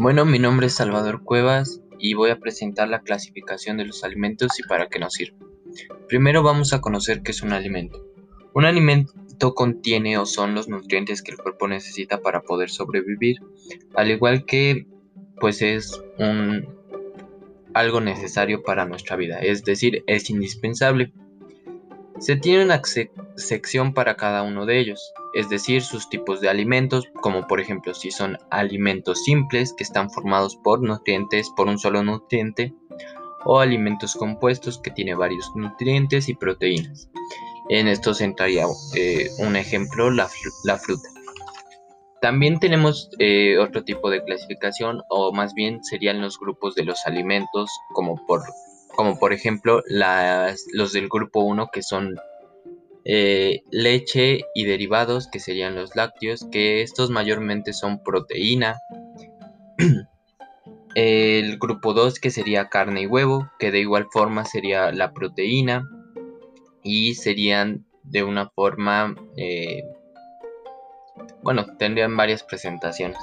Bueno, mi nombre es Salvador Cuevas y voy a presentar la clasificación de los alimentos y para qué nos sirven. Primero vamos a conocer qué es un alimento. Un alimento contiene o son los nutrientes que el cuerpo necesita para poder sobrevivir, al igual que pues es un algo necesario para nuestra vida, es decir, es indispensable. Se tiene una sección para cada uno de ellos, es decir, sus tipos de alimentos, como por ejemplo si son alimentos simples que están formados por nutrientes, por un solo nutriente, o alimentos compuestos que tienen varios nutrientes y proteínas. En esto entraría eh, un ejemplo, la, fruta. También tenemos eh, otro tipo de clasificación, o más bien serían los grupos de los alimentos, como por como por ejemplo los del grupo 1 que son eh, leche y derivados que serían los lácteos, que estos mayormente son proteína. El grupo 2 que sería carne y huevo, que de igual forma sería la proteína y serían de una forma, eh, bueno, tendrían varias presentaciones.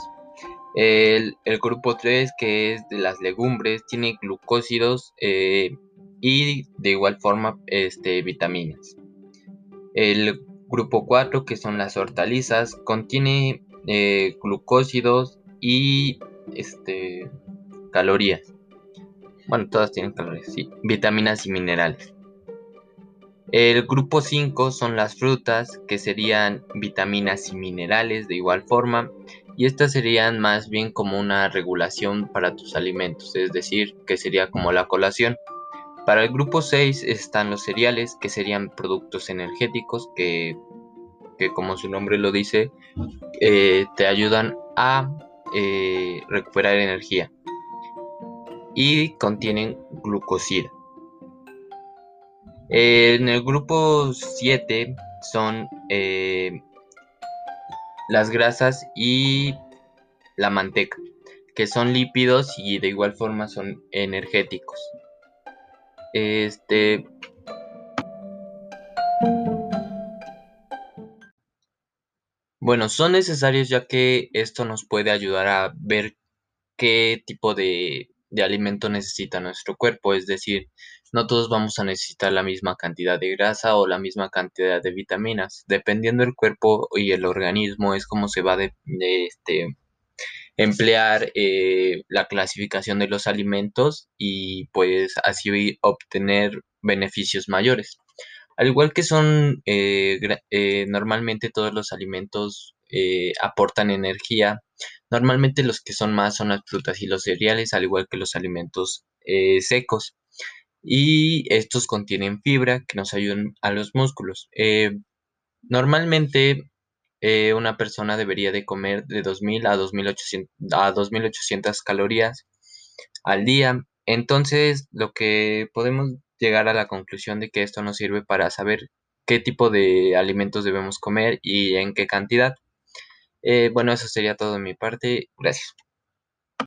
El, grupo 3, que es de las legumbres, tiene glucósidos eh, y de igual forma este, vitaminas. El grupo 4, que son las hortalizas, contiene eh, glucósidos y este, calorías. Bueno, todas tienen calorías, sí, vitaminas y minerales. El grupo 5 son las frutas, que serían vitaminas y minerales de igual forma y estas serían más bien como una regulación para tus alimentos, es decir, que sería como la colación. Para el grupo 6 están los cereales, que serían productos energéticos que, como su nombre lo dice, eh, te ayudan a eh, recuperar energía y contienen glucosida. En el grupo 7 son eh, las grasas y la manteca, que son lípidos y de igual forma son energéticos. Este Bueno, son necesarios ya que esto nos puede ayudar a ver qué tipo de, de alimento necesita nuestro cuerpo, es decir, no todos vamos a necesitar la misma cantidad de grasa o la misma cantidad de vitaminas. Dependiendo del cuerpo y el organismo es como se va a este, emplear eh, la clasificación de los alimentos y pues así obtener beneficios mayores. Al igual que son eh, eh, normalmente todos los alimentos aportan energía, normalmente los que son más son las frutas y los cereales, al igual que los alimentos secos y estos contienen fibra que nos ayudan a los músculos. Normalmente eh, una persona debería de comer de 2.000 a 2.800, a 2.800 calorías al día. Entonces, lo que podemos llegar a la conclusión de que esto nos sirve para saber qué tipo de alimentos debemos comer y en qué cantidad. Eh, bueno, eso sería todo de mi parte. Gracias.